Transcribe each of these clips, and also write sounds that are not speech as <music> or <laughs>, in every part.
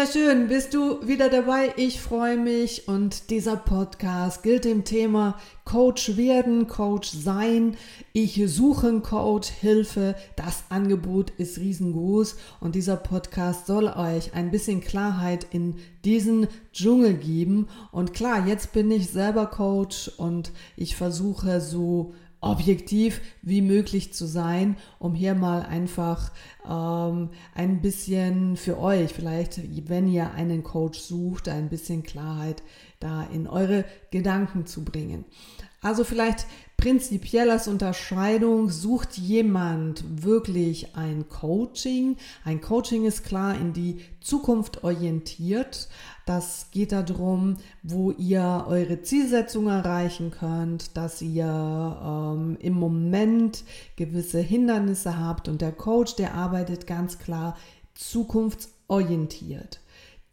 Ja, schön, bist du wieder dabei. Ich freue mich und dieser Podcast gilt dem Thema Coach werden, Coach sein. Ich suche einen Coach, Hilfe. Das Angebot ist riesengroß und dieser Podcast soll euch ein bisschen Klarheit in diesen Dschungel geben. Und klar, jetzt bin ich selber Coach und ich versuche so objektiv wie möglich zu sein, um hier mal einfach ähm, ein bisschen für euch, vielleicht wenn ihr einen Coach sucht, ein bisschen Klarheit da in eure Gedanken zu bringen. Also vielleicht prinzipiell als Unterscheidung, sucht jemand wirklich ein Coaching? Ein Coaching ist klar in die Zukunft orientiert. Das geht darum, wo ihr eure Zielsetzung erreichen könnt, dass ihr ähm, im Moment gewisse Hindernisse habt und der Coach, der arbeitet ganz klar zukunftsorientiert.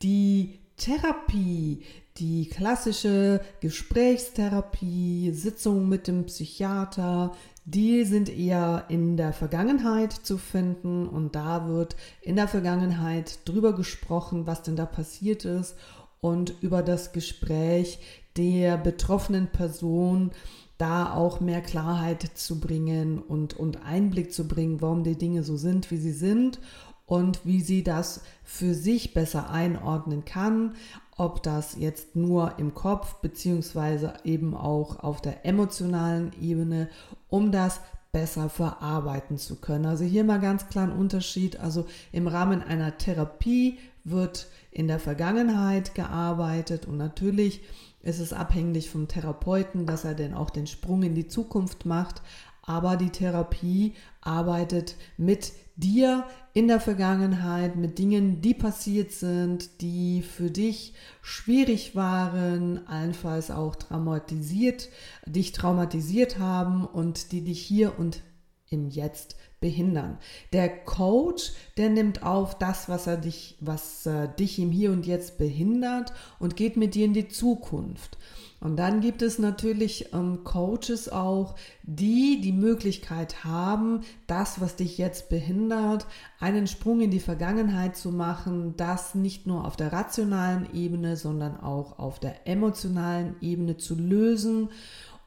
Die Therapie, die klassische Gesprächstherapie, Sitzung mit dem Psychiater, die sind eher in der Vergangenheit zu finden und da wird in der Vergangenheit drüber gesprochen, was denn da passiert ist und über das Gespräch der betroffenen Person da auch mehr Klarheit zu bringen und, und Einblick zu bringen, warum die Dinge so sind, wie sie sind und wie sie das für sich besser einordnen kann, ob das jetzt nur im Kopf beziehungsweise eben auch auf der emotionalen Ebene, um das besser verarbeiten zu können. Also hier mal ganz klar ein Unterschied. Also im Rahmen einer Therapie wird in der Vergangenheit gearbeitet und natürlich ist es abhängig vom Therapeuten, dass er denn auch den Sprung in die Zukunft macht. Aber die Therapie arbeitet mit dir in der Vergangenheit, mit Dingen, die passiert sind, die für dich schwierig waren, allenfalls auch traumatisiert, dich traumatisiert haben und die dich hier und im Jetzt behindern. Der Coach, der nimmt auf das, was er dich, was äh, dich im Hier und Jetzt behindert und geht mit dir in die Zukunft. Und dann gibt es natürlich ähm, Coaches auch, die die Möglichkeit haben, das, was dich jetzt behindert, einen Sprung in die Vergangenheit zu machen, das nicht nur auf der rationalen Ebene, sondern auch auf der emotionalen Ebene zu lösen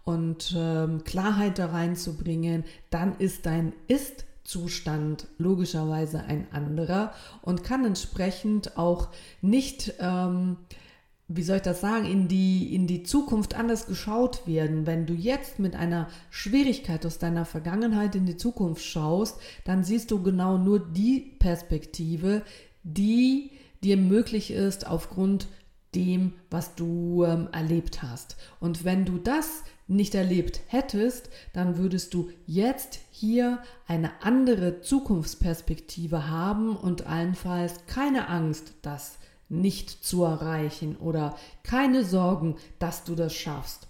und ähm, Klarheit da reinzubringen, dann ist dein Ist Zustand logischerweise ein anderer und kann entsprechend auch nicht ähm, wie soll ich das sagen, in die, in die Zukunft anders geschaut werden. Wenn du jetzt mit einer Schwierigkeit aus deiner Vergangenheit in die Zukunft schaust, dann siehst du genau nur die Perspektive, die dir möglich ist aufgrund dem, was du ähm, erlebt hast. Und wenn du das nicht erlebt hättest, dann würdest du jetzt hier eine andere Zukunftsperspektive haben und allenfalls keine Angst, dass nicht zu erreichen oder keine Sorgen, dass du das schaffst.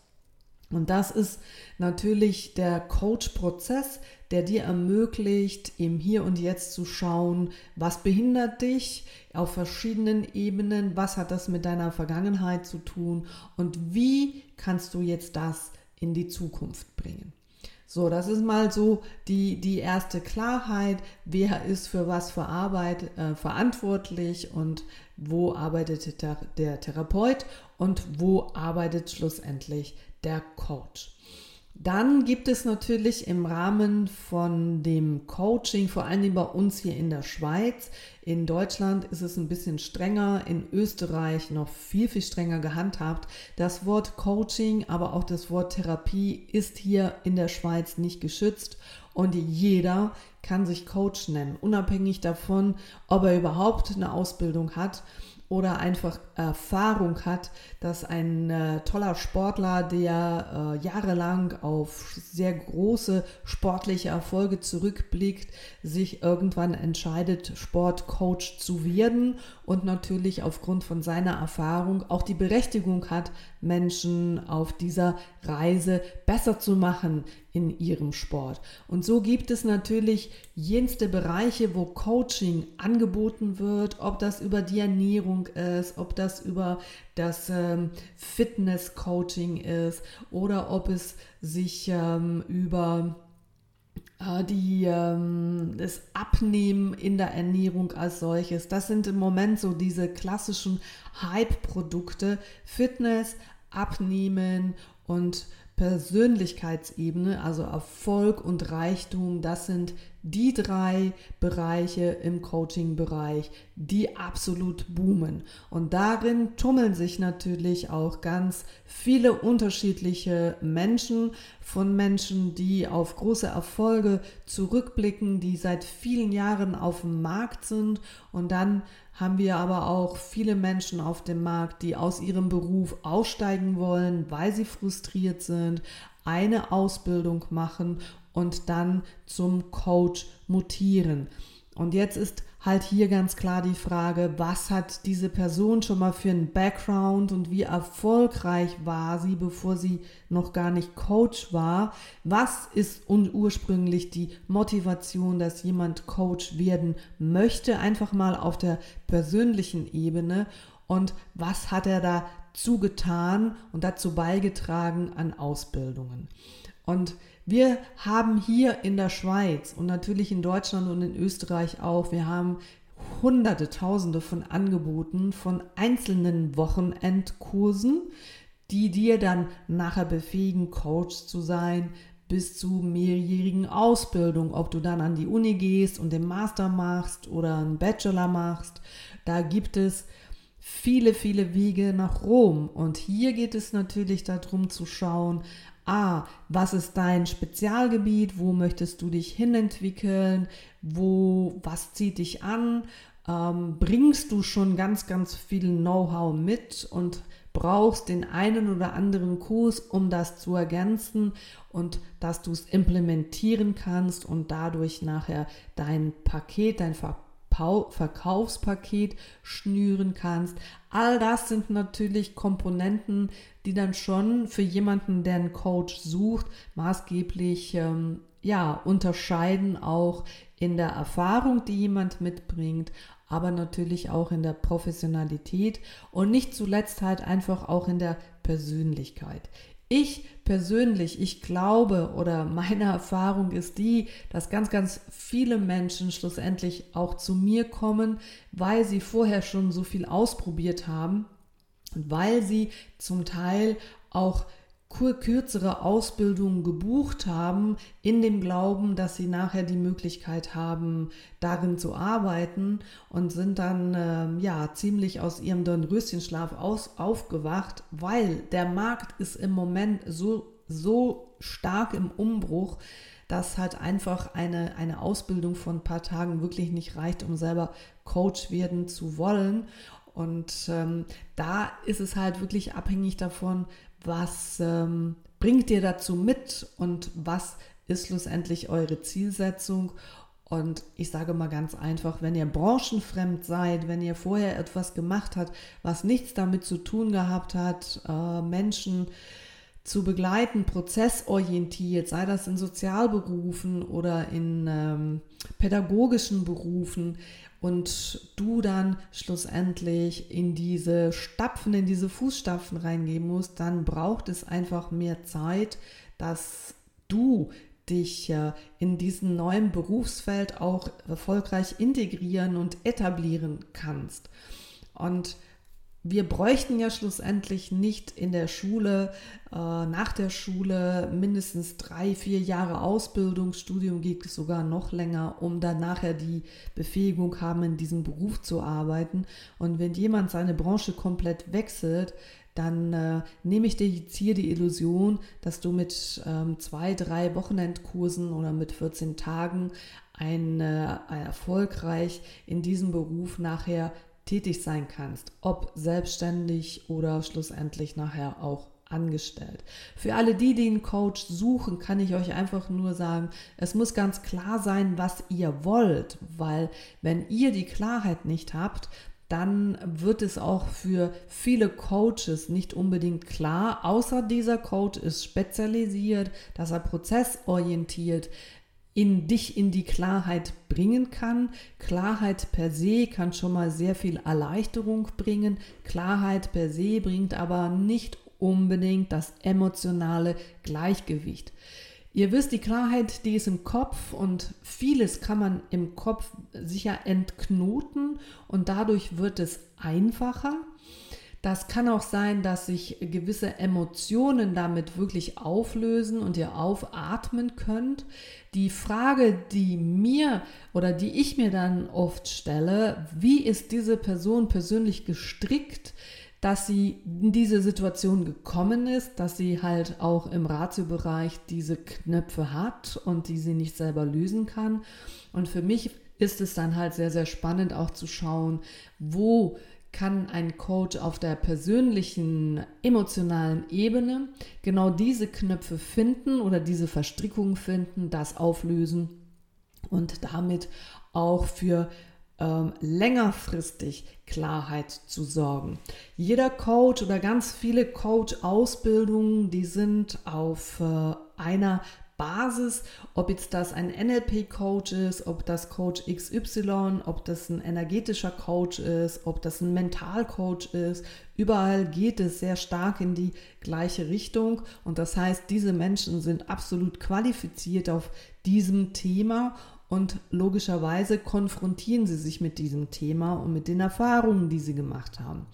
Und das ist natürlich der Coach-Prozess, der dir ermöglicht, im Hier und Jetzt zu schauen, was behindert dich auf verschiedenen Ebenen, was hat das mit deiner Vergangenheit zu tun und wie kannst du jetzt das in die Zukunft bringen. So, das ist mal so die, die erste Klarheit, wer ist für was für Arbeit äh, verantwortlich und wo arbeitet der, der Therapeut und wo arbeitet schlussendlich der Coach. Dann gibt es natürlich im Rahmen von dem Coaching, vor allem bei uns hier in der Schweiz, in Deutschland ist es ein bisschen strenger, in Österreich noch viel, viel strenger gehandhabt. Das Wort Coaching, aber auch das Wort Therapie ist hier in der Schweiz nicht geschützt und jeder kann sich Coach nennen, unabhängig davon, ob er überhaupt eine Ausbildung hat oder einfach Erfahrung hat, dass ein äh, toller Sportler, der äh, jahrelang auf sehr große sportliche Erfolge zurückblickt, sich irgendwann entscheidet, Sportcoach zu werden und natürlich aufgrund von seiner Erfahrung auch die Berechtigung hat, Menschen auf dieser Reise besser zu machen, in ihrem Sport. Und so gibt es natürlich jenste Bereiche, wo Coaching angeboten wird, ob das über die Ernährung ist, ob das über das ähm, Fitness-Coaching ist oder ob es sich ähm, über äh, die, ähm, das Abnehmen in der Ernährung als solches. Das sind im Moment so diese klassischen Hype-Produkte. Fitness, Abnehmen und Persönlichkeitsebene, also Erfolg und Reichtum, das sind die drei Bereiche im Coaching-Bereich, die absolut boomen. Und darin tummeln sich natürlich auch ganz viele unterschiedliche Menschen, von Menschen, die auf große Erfolge zurückblicken, die seit vielen Jahren auf dem Markt sind. Und dann haben wir aber auch viele Menschen auf dem Markt, die aus ihrem Beruf aussteigen wollen, weil sie frustriert sind, eine Ausbildung machen und dann zum Coach mutieren. Und jetzt ist halt hier ganz klar die Frage, was hat diese Person schon mal für einen Background und wie erfolgreich war sie, bevor sie noch gar nicht Coach war? Was ist ursprünglich die Motivation, dass jemand Coach werden möchte? Einfach mal auf der persönlichen Ebene. Und was hat er dazu getan und dazu beigetragen an Ausbildungen? Und wir haben hier in der Schweiz und natürlich in Deutschland und in Österreich auch, wir haben hunderte, tausende von Angeboten von einzelnen Wochenendkursen, die dir dann nachher befähigen, Coach zu sein, bis zu mehrjährigen Ausbildung, ob du dann an die Uni gehst und den Master machst oder einen Bachelor machst. Da gibt es viele, viele Wege nach Rom. Und hier geht es natürlich darum zu schauen, ah, was ist dein Spezialgebiet, wo möchtest du dich hinentwickeln, wo, was zieht dich an, ähm, bringst du schon ganz, ganz viel Know-how mit und brauchst den einen oder anderen Kurs, um das zu ergänzen und dass du es implementieren kannst und dadurch nachher dein Paket, dein Verkaufspaket schnüren kannst. All das sind natürlich Komponenten, die dann schon für jemanden, der einen Coach sucht, maßgeblich ähm, ja, unterscheiden auch in der Erfahrung, die jemand mitbringt, aber natürlich auch in der Professionalität und nicht zuletzt halt einfach auch in der Persönlichkeit. Ich persönlich, ich glaube oder meine Erfahrung ist die, dass ganz, ganz viele Menschen schlussendlich auch zu mir kommen, weil sie vorher schon so viel ausprobiert haben und weil sie zum Teil auch kürzere Ausbildungen gebucht haben, in dem Glauben, dass sie nachher die Möglichkeit haben, darin zu arbeiten und sind dann äh, ja ziemlich aus ihrem Dornröschenschlaf aus, aufgewacht, weil der Markt ist im Moment so, so stark im Umbruch, dass halt einfach eine, eine Ausbildung von ein paar Tagen wirklich nicht reicht, um selber Coach werden zu wollen. Und ähm, da ist es halt wirklich abhängig davon, was ähm, bringt ihr dazu mit und was ist schlussendlich eure Zielsetzung. Und ich sage mal ganz einfach, wenn ihr branchenfremd seid, wenn ihr vorher etwas gemacht habt, was nichts damit zu tun gehabt hat, äh, Menschen zu begleiten, prozessorientiert, sei das in Sozialberufen oder in ähm, pädagogischen Berufen und du dann schlussendlich in diese Stapfen, in diese Fußstapfen reingehen musst, dann braucht es einfach mehr Zeit, dass du dich in diesem neuen Berufsfeld auch erfolgreich integrieren und etablieren kannst. Und wir bräuchten ja schlussendlich nicht in der Schule, äh, nach der Schule mindestens drei, vier Jahre Ausbildung, Studium geht sogar noch länger, um dann nachher die Befähigung haben, in diesem Beruf zu arbeiten. Und wenn jemand seine Branche komplett wechselt, dann äh, nehme ich dir jetzt hier die Illusion, dass du mit ähm, zwei, drei Wochenendkursen oder mit 14 Tagen ein, äh, erfolgreich in diesem Beruf nachher tätig sein kannst, ob selbstständig oder schlussendlich nachher auch angestellt. Für alle die, die einen Coach suchen, kann ich euch einfach nur sagen, es muss ganz klar sein, was ihr wollt, weil wenn ihr die Klarheit nicht habt, dann wird es auch für viele Coaches nicht unbedingt klar, außer dieser Coach ist spezialisiert, dass er prozessorientiert in dich in die Klarheit bringen kann. Klarheit per se kann schon mal sehr viel Erleichterung bringen. Klarheit per se bringt aber nicht unbedingt das emotionale Gleichgewicht. Ihr wisst, die Klarheit, die ist im Kopf und vieles kann man im Kopf sicher entknoten und dadurch wird es einfacher. Das kann auch sein, dass sich gewisse Emotionen damit wirklich auflösen und ihr aufatmen könnt. Die Frage, die mir oder die ich mir dann oft stelle, wie ist diese Person persönlich gestrickt? dass sie in diese Situation gekommen ist, dass sie halt auch im Ratiobereich diese Knöpfe hat und die sie nicht selber lösen kann. Und für mich ist es dann halt sehr, sehr spannend auch zu schauen, wo kann ein Coach auf der persönlichen, emotionalen Ebene genau diese Knöpfe finden oder diese Verstrickungen finden, das auflösen und damit auch für ähm, längerfristig Klarheit zu sorgen. Jeder Coach oder ganz viele Coach-Ausbildungen, die sind auf äh, einer Basis, ob jetzt das ein NLP-Coach ist, ob das Coach XY, ob das ein energetischer Coach ist, ob das ein Mental-Coach ist. Überall geht es sehr stark in die gleiche Richtung. Und das heißt, diese Menschen sind absolut qualifiziert auf diesem Thema und logischerweise konfrontieren sie sich mit diesem Thema und mit den Erfahrungen, die sie gemacht haben.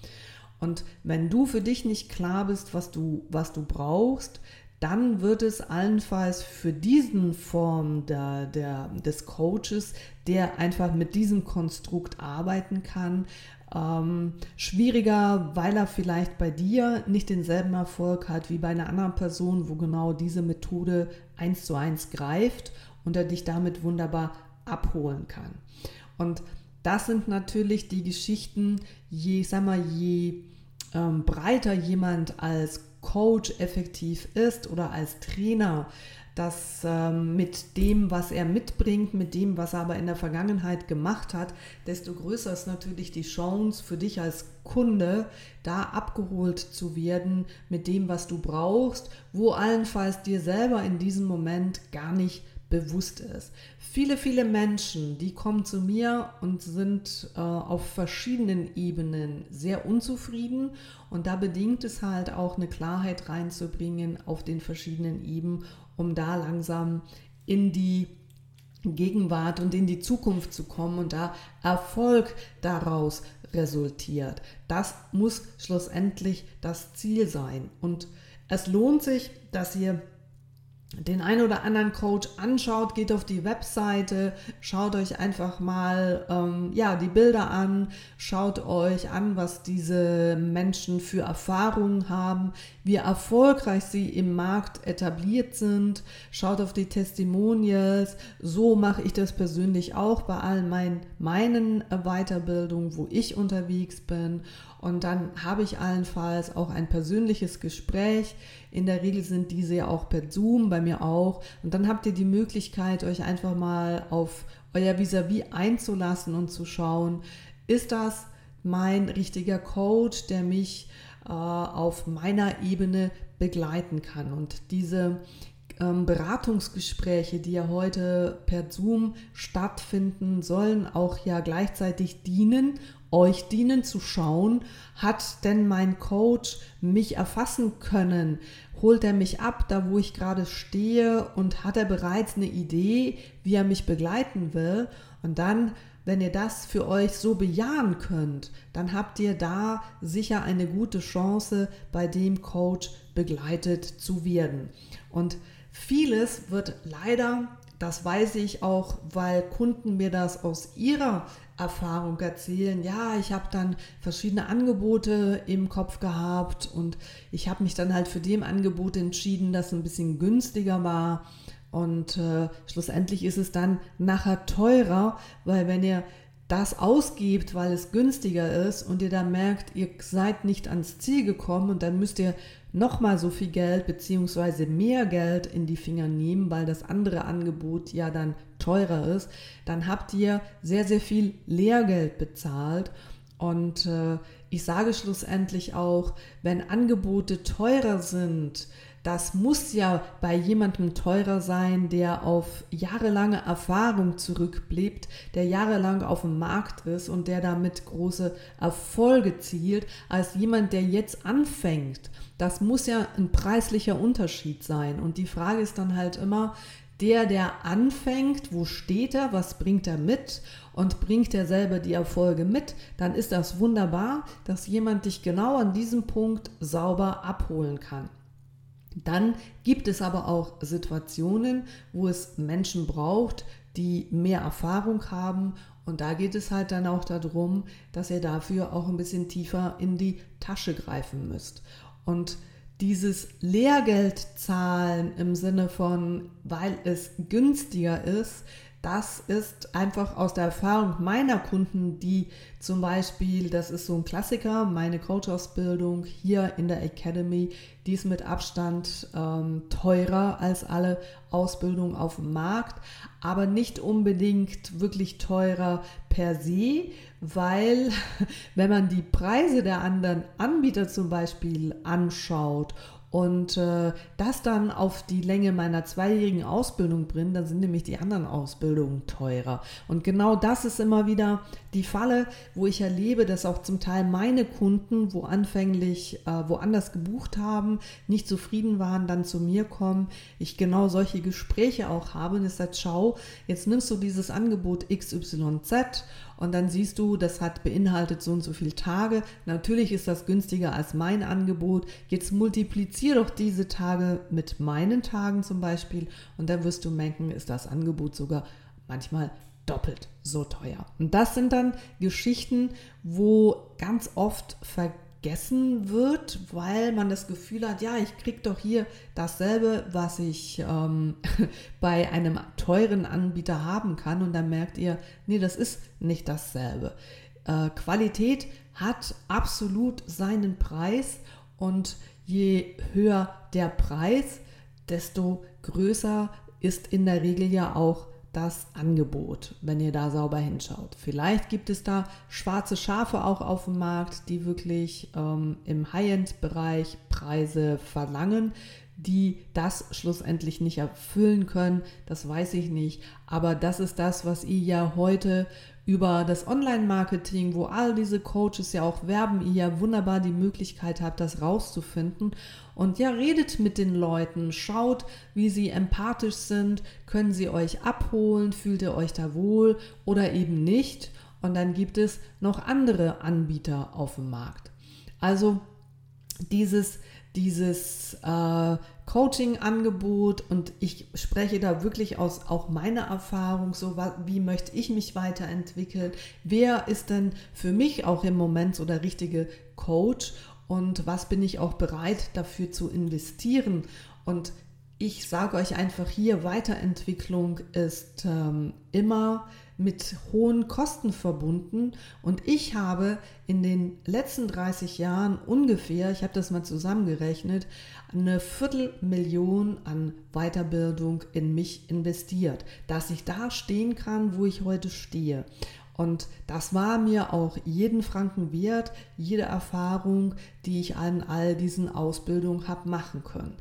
Und wenn du für dich nicht klar bist, was du, was du brauchst, dann wird es allenfalls für diesen Form der, der, des Coaches, der einfach mit diesem Konstrukt arbeiten kann, ähm, schwieriger, weil er vielleicht bei dir nicht denselben Erfolg hat wie bei einer anderen Person, wo genau diese Methode eins zu eins greift und er dich damit wunderbar abholen kann. Und das sind natürlich die Geschichten, je, sag mal, je ähm, breiter jemand als Coach effektiv ist oder als Trainer, dass ähm, mit dem, was er mitbringt, mit dem, was er aber in der Vergangenheit gemacht hat, desto größer ist natürlich die Chance für dich als Kunde, da abgeholt zu werden mit dem, was du brauchst, wo allenfalls dir selber in diesem Moment gar nicht bewusst ist. Viele, viele Menschen, die kommen zu mir und sind äh, auf verschiedenen Ebenen sehr unzufrieden und da bedingt es halt auch eine Klarheit reinzubringen auf den verschiedenen Ebenen, um da langsam in die Gegenwart und in die Zukunft zu kommen und da Erfolg daraus resultiert. Das muss schlussendlich das Ziel sein. Und es lohnt sich, dass ihr den einen oder anderen Coach anschaut, geht auf die Webseite, schaut euch einfach mal ähm, ja, die Bilder an, schaut euch an, was diese Menschen für Erfahrungen haben, wie erfolgreich sie im Markt etabliert sind, schaut auf die Testimonials. So mache ich das persönlich auch bei allen meinen, meinen Weiterbildungen, wo ich unterwegs bin. Und dann habe ich allenfalls auch ein persönliches Gespräch. In der Regel sind diese ja auch per Zoom, bei mir auch. Und dann habt ihr die Möglichkeit, euch einfach mal auf euer Vis-a-vis -vis einzulassen und zu schauen, ist das mein richtiger Coach, der mich äh, auf meiner Ebene begleiten kann. Und diese ähm, Beratungsgespräche, die ja heute per Zoom stattfinden, sollen auch ja gleichzeitig dienen, euch dienen zu schauen, hat denn mein Coach mich erfassen können? Holt er mich ab, da wo ich gerade stehe und hat er bereits eine Idee, wie er mich begleiten will? Und dann wenn ihr das für euch so bejahen könnt, dann habt ihr da sicher eine gute Chance, bei dem Coach begleitet zu werden. Und vieles wird leider, das weiß ich auch, weil Kunden mir das aus ihrer Erfahrung erzählen. Ja, ich habe dann verschiedene Angebote im Kopf gehabt und ich habe mich dann halt für dem Angebot entschieden, das ein bisschen günstiger war und äh, schlussendlich ist es dann nachher teurer, weil wenn ihr das ausgibt, weil es günstiger ist und ihr dann merkt, ihr seid nicht ans Ziel gekommen und dann müsst ihr nochmal so viel Geld beziehungsweise mehr Geld in die Finger nehmen, weil das andere Angebot ja dann teurer ist, dann habt ihr sehr, sehr viel Lehrgeld bezahlt Und äh, ich sage schlussendlich auch, wenn Angebote teurer sind, das muss ja bei jemandem teurer sein, der auf jahrelange Erfahrung zurückblickt, der jahrelang auf dem Markt ist und der damit große Erfolge zielt, als jemand, der jetzt anfängt. Das muss ja ein preislicher Unterschied sein. Und die Frage ist dann halt immer, der, der anfängt, wo steht er, was bringt er mit und bringt er selber die Erfolge mit, dann ist das wunderbar, dass jemand dich genau an diesem Punkt sauber abholen kann. Dann gibt es aber auch Situationen, wo es Menschen braucht, die mehr Erfahrung haben. Und da geht es halt dann auch darum, dass ihr dafür auch ein bisschen tiefer in die Tasche greifen müsst. Und dieses Lehrgeld zahlen im Sinne von, weil es günstiger ist, das ist einfach aus der Erfahrung meiner Kunden, die zum Beispiel, das ist so ein Klassiker, meine Coach-Ausbildung hier in der Academy, die ist mit Abstand ähm, teurer als alle Ausbildungen auf dem Markt, aber nicht unbedingt wirklich teurer per se, weil <laughs> wenn man die Preise der anderen Anbieter zum Beispiel anschaut und äh, das dann auf die Länge meiner zweijährigen Ausbildung bringt, dann sind nämlich die anderen Ausbildungen teurer. Und genau das ist immer wieder die Falle, wo ich erlebe, dass auch zum Teil meine Kunden, wo anfänglich äh, woanders gebucht haben, nicht zufrieden waren, dann zu mir kommen. Ich genau solche Gespräche auch habe und ich sage, schau, jetzt nimmst du dieses Angebot XYZ und dann siehst du, das hat beinhaltet so und so viele Tage. Natürlich ist das günstiger als mein Angebot. Jetzt multipliziere doch diese Tage mit meinen Tagen zum Beispiel und dann wirst du merken, ist das Angebot sogar manchmal doppelt so teuer. Und das sind dann Geschichten, wo ganz oft vergessen vergessen wird, weil man das Gefühl hat, ja, ich kriege doch hier dasselbe, was ich ähm, <laughs> bei einem teuren Anbieter haben kann. Und dann merkt ihr, nee, das ist nicht dasselbe. Äh, Qualität hat absolut seinen Preis und je höher der Preis, desto größer ist in der Regel ja auch das Angebot, wenn ihr da sauber hinschaut. Vielleicht gibt es da schwarze Schafe auch auf dem Markt, die wirklich ähm, im High-End-Bereich Preise verlangen, die das schlussendlich nicht erfüllen können. Das weiß ich nicht. Aber das ist das, was ihr ja heute über das Online-Marketing, wo all diese Coaches ja auch werben, ihr ja wunderbar die Möglichkeit habt, das rauszufinden. Und ja, redet mit den Leuten, schaut, wie sie empathisch sind, können sie euch abholen, fühlt ihr euch da wohl oder eben nicht. Und dann gibt es noch andere Anbieter auf dem Markt. Also dieses, dieses äh, Coaching-Angebot und ich spreche da wirklich aus auch meiner Erfahrung, so wie möchte ich mich weiterentwickeln, wer ist denn für mich auch im Moment so der richtige Coach? Und was bin ich auch bereit dafür zu investieren? Und ich sage euch einfach hier, Weiterentwicklung ist ähm, immer mit hohen Kosten verbunden. Und ich habe in den letzten 30 Jahren ungefähr, ich habe das mal zusammengerechnet, eine Viertelmillion an Weiterbildung in mich investiert, dass ich da stehen kann, wo ich heute stehe. Und das war mir auch jeden Franken wert, jede Erfahrung, die ich an all diesen Ausbildungen habe machen können.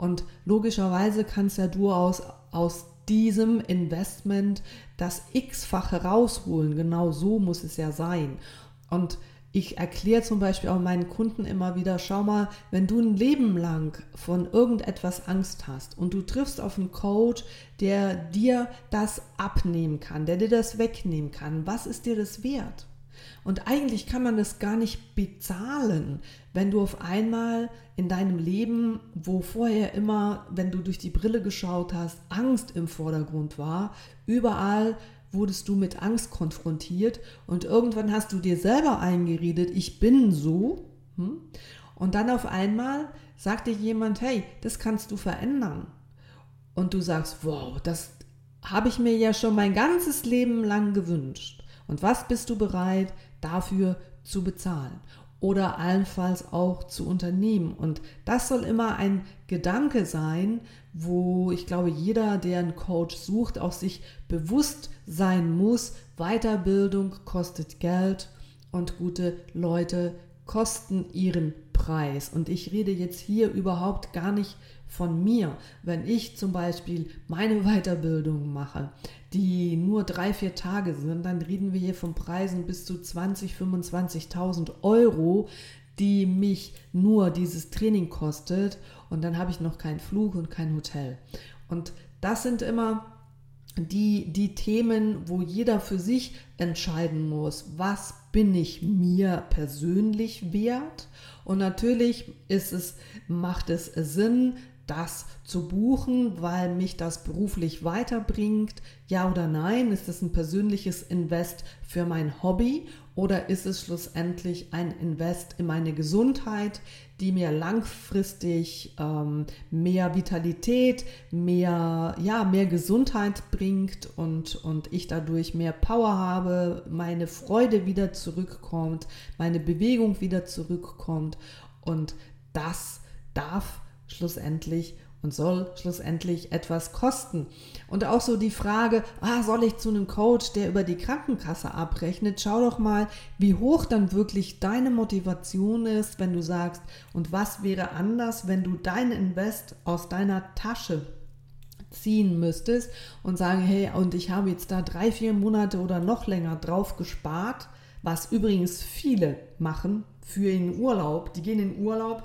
Und logischerweise kann es ja durchaus aus diesem Investment das x-fache rausholen. Genau so muss es ja sein. Und ich erkläre zum Beispiel auch meinen Kunden immer wieder, schau mal, wenn du ein Leben lang von irgendetwas Angst hast und du triffst auf einen Coach, der dir das abnehmen kann, der dir das wegnehmen kann, was ist dir das wert? Und eigentlich kann man das gar nicht bezahlen, wenn du auf einmal in deinem Leben, wo vorher immer, wenn du durch die Brille geschaut hast, Angst im Vordergrund war, überall wurdest du mit Angst konfrontiert und irgendwann hast du dir selber eingeredet, ich bin so. Hm? Und dann auf einmal sagt dir jemand, hey, das kannst du verändern. Und du sagst, wow, das habe ich mir ja schon mein ganzes Leben lang gewünscht. Und was bist du bereit dafür zu bezahlen? Oder allenfalls auch zu unternehmen. Und das soll immer ein Gedanke sein, wo ich glaube, jeder, der einen Coach sucht, auch sich bewusst sein muss, Weiterbildung kostet Geld und gute Leute kosten ihren Preis. Und ich rede jetzt hier überhaupt gar nicht von mir. Wenn ich zum Beispiel meine <laughs> Weiterbildung mache, die nur drei, vier Tage sind, dann reden wir hier von Preisen bis zu 20, 25.000 Euro, die mich nur dieses Training kostet. Und dann habe ich noch keinen Flug und kein Hotel. Und das sind immer die, die Themen, wo jeder für sich entscheiden muss, was bin ich mir persönlich wert? Und natürlich ist es, macht es Sinn, das zu buchen, weil mich das beruflich weiterbringt? Ja oder nein? Ist es ein persönliches Invest für mein Hobby oder ist es schlussendlich ein Invest in meine Gesundheit, die mir langfristig ähm, mehr Vitalität, mehr, ja, mehr Gesundheit bringt und, und ich dadurch mehr Power habe, meine Freude wieder zurückkommt, meine Bewegung wieder zurückkommt und das darf schlussendlich und soll schlussendlich etwas kosten. Und auch so die Frage, ah, soll ich zu einem Coach, der über die Krankenkasse abrechnet? Schau doch mal, wie hoch dann wirklich deine Motivation ist, wenn du sagst, und was wäre anders, wenn du dein Invest aus deiner Tasche ziehen müsstest und sagen, hey, und ich habe jetzt da drei, vier Monate oder noch länger drauf gespart, was übrigens viele machen für den Urlaub. Die gehen in Urlaub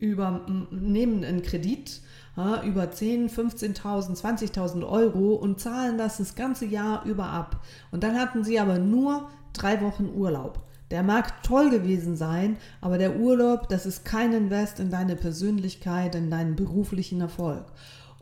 über, nehmen einen Kredit ja, über 10, 15.000, 20.000 Euro und zahlen das das ganze Jahr über ab. Und dann hatten sie aber nur drei Wochen Urlaub. Der mag toll gewesen sein, aber der Urlaub, das ist kein Invest in deine Persönlichkeit, in deinen beruflichen Erfolg.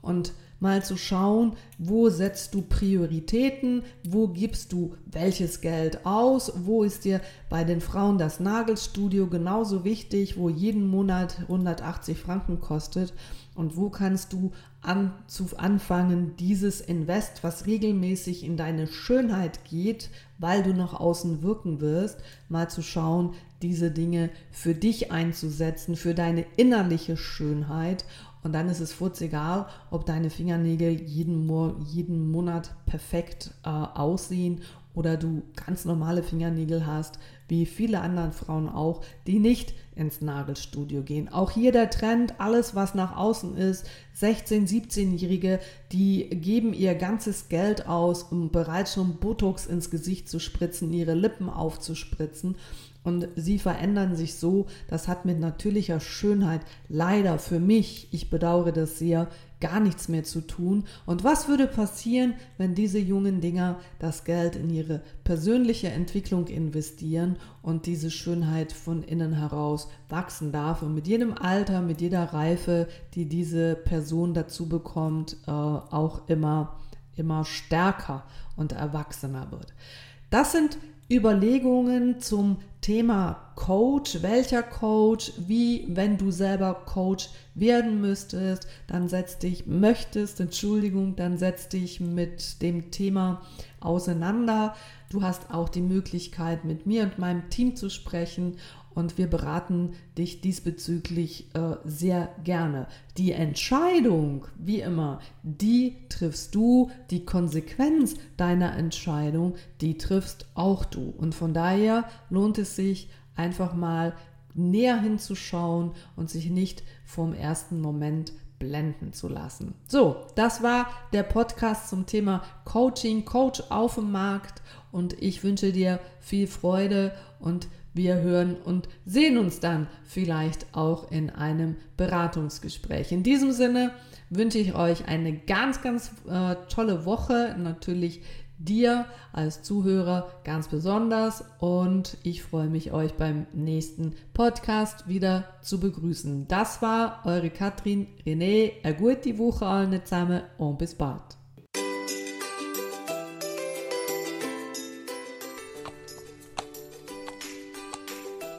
Und mal zu schauen, wo setzt du Prioritäten, wo gibst du welches Geld aus, wo ist dir bei den Frauen das Nagelstudio genauso wichtig, wo jeden Monat 180 Franken kostet? Und wo kannst du an, zu anfangen, dieses Invest, was regelmäßig in deine Schönheit geht, weil du nach außen wirken wirst, mal zu schauen, diese Dinge für dich einzusetzen, für deine innerliche Schönheit und dann ist es furz egal, ob deine Fingernägel jeden, Mo jeden Monat perfekt äh, aussehen oder du ganz normale Fingernägel hast, wie viele andere Frauen auch, die nicht ins Nagelstudio gehen. Auch hier der Trend, alles was nach außen ist, 16-, 17-Jährige, die geben ihr ganzes Geld aus, um bereits schon Botox ins Gesicht zu spritzen, ihre Lippen aufzuspritzen und sie verändern sich so. Das hat mit natürlicher Schönheit leider für mich, ich bedauere das sehr, gar nichts mehr zu tun. Und was würde passieren, wenn diese jungen Dinger das Geld in ihre persönliche Entwicklung investieren und diese Schönheit von innen heraus wachsen darf und mit jedem Alter, mit jeder Reife, die diese Person dazu bekommt, äh, auch immer, immer stärker und erwachsener wird. Das sind Überlegungen zum Thema Coach, welcher Coach, wie, wenn du selber Coach werden müsstest, dann setz dich, möchtest, Entschuldigung, dann setz dich mit dem Thema auseinander. Du hast auch die Möglichkeit, mit mir und meinem Team zu sprechen und wir beraten dich diesbezüglich äh, sehr gerne. Die Entscheidung, wie immer, die triffst du, die Konsequenz deiner Entscheidung, die triffst auch du. Und von daher lohnt es sich einfach mal näher hinzuschauen und sich nicht vom ersten Moment blenden zu lassen. So, das war der Podcast zum Thema Coaching, Coach auf dem Markt und ich wünsche dir viel Freude und wir hören und sehen uns dann vielleicht auch in einem Beratungsgespräch. In diesem Sinne wünsche ich euch eine ganz, ganz äh, tolle Woche. Natürlich dir als Zuhörer ganz besonders und ich freue mich, euch beim nächsten Podcast wieder zu begrüßen. Das war eure Katrin René. Eine gute Woche allen zusammen und bis bald.